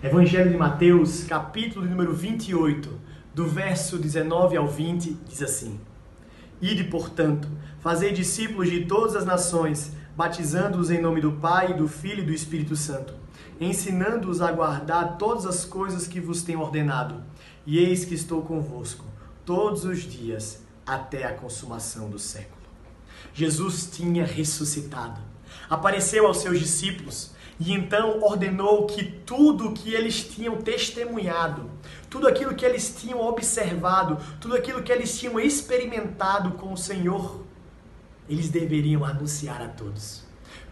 Evangelho de Mateus, capítulo de número 28, do verso 19 ao 20, diz assim: Ide, portanto, fazei discípulos de todas as nações, batizando-os em nome do Pai, do Filho e do Espírito Santo, ensinando-os a guardar todas as coisas que vos tenho ordenado. E eis que estou convosco todos os dias até a consumação do século. Jesus tinha ressuscitado. Apareceu aos seus discípulos e então ordenou que tudo o que eles tinham testemunhado, tudo aquilo que eles tinham observado, tudo aquilo que eles tinham experimentado com o Senhor, eles deveriam anunciar a todos.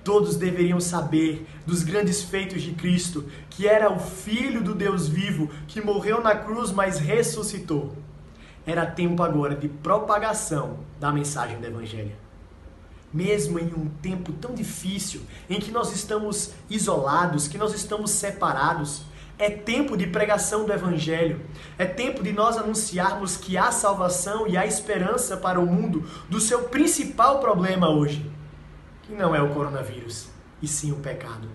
Todos deveriam saber dos grandes feitos de Cristo, que era o Filho do Deus vivo, que morreu na cruz, mas ressuscitou. Era tempo agora de propagação da mensagem do Evangelho mesmo em um tempo tão difícil, em que nós estamos isolados, que nós estamos separados, é tempo de pregação do Evangelho. É tempo de nós anunciarmos que há salvação e há esperança para o mundo do seu principal problema hoje, que não é o coronavírus, e sim o pecado.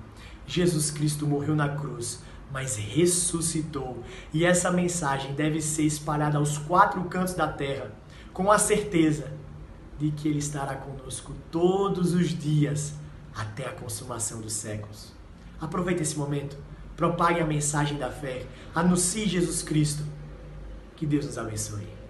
Jesus Cristo morreu na cruz, mas ressuscitou. E essa mensagem deve ser espalhada aos quatro cantos da terra, com a certeza de que Ele estará conosco todos os dias até a consumação dos séculos. Aproveite esse momento, propague a mensagem da fé, anuncie Jesus Cristo. Que Deus nos abençoe.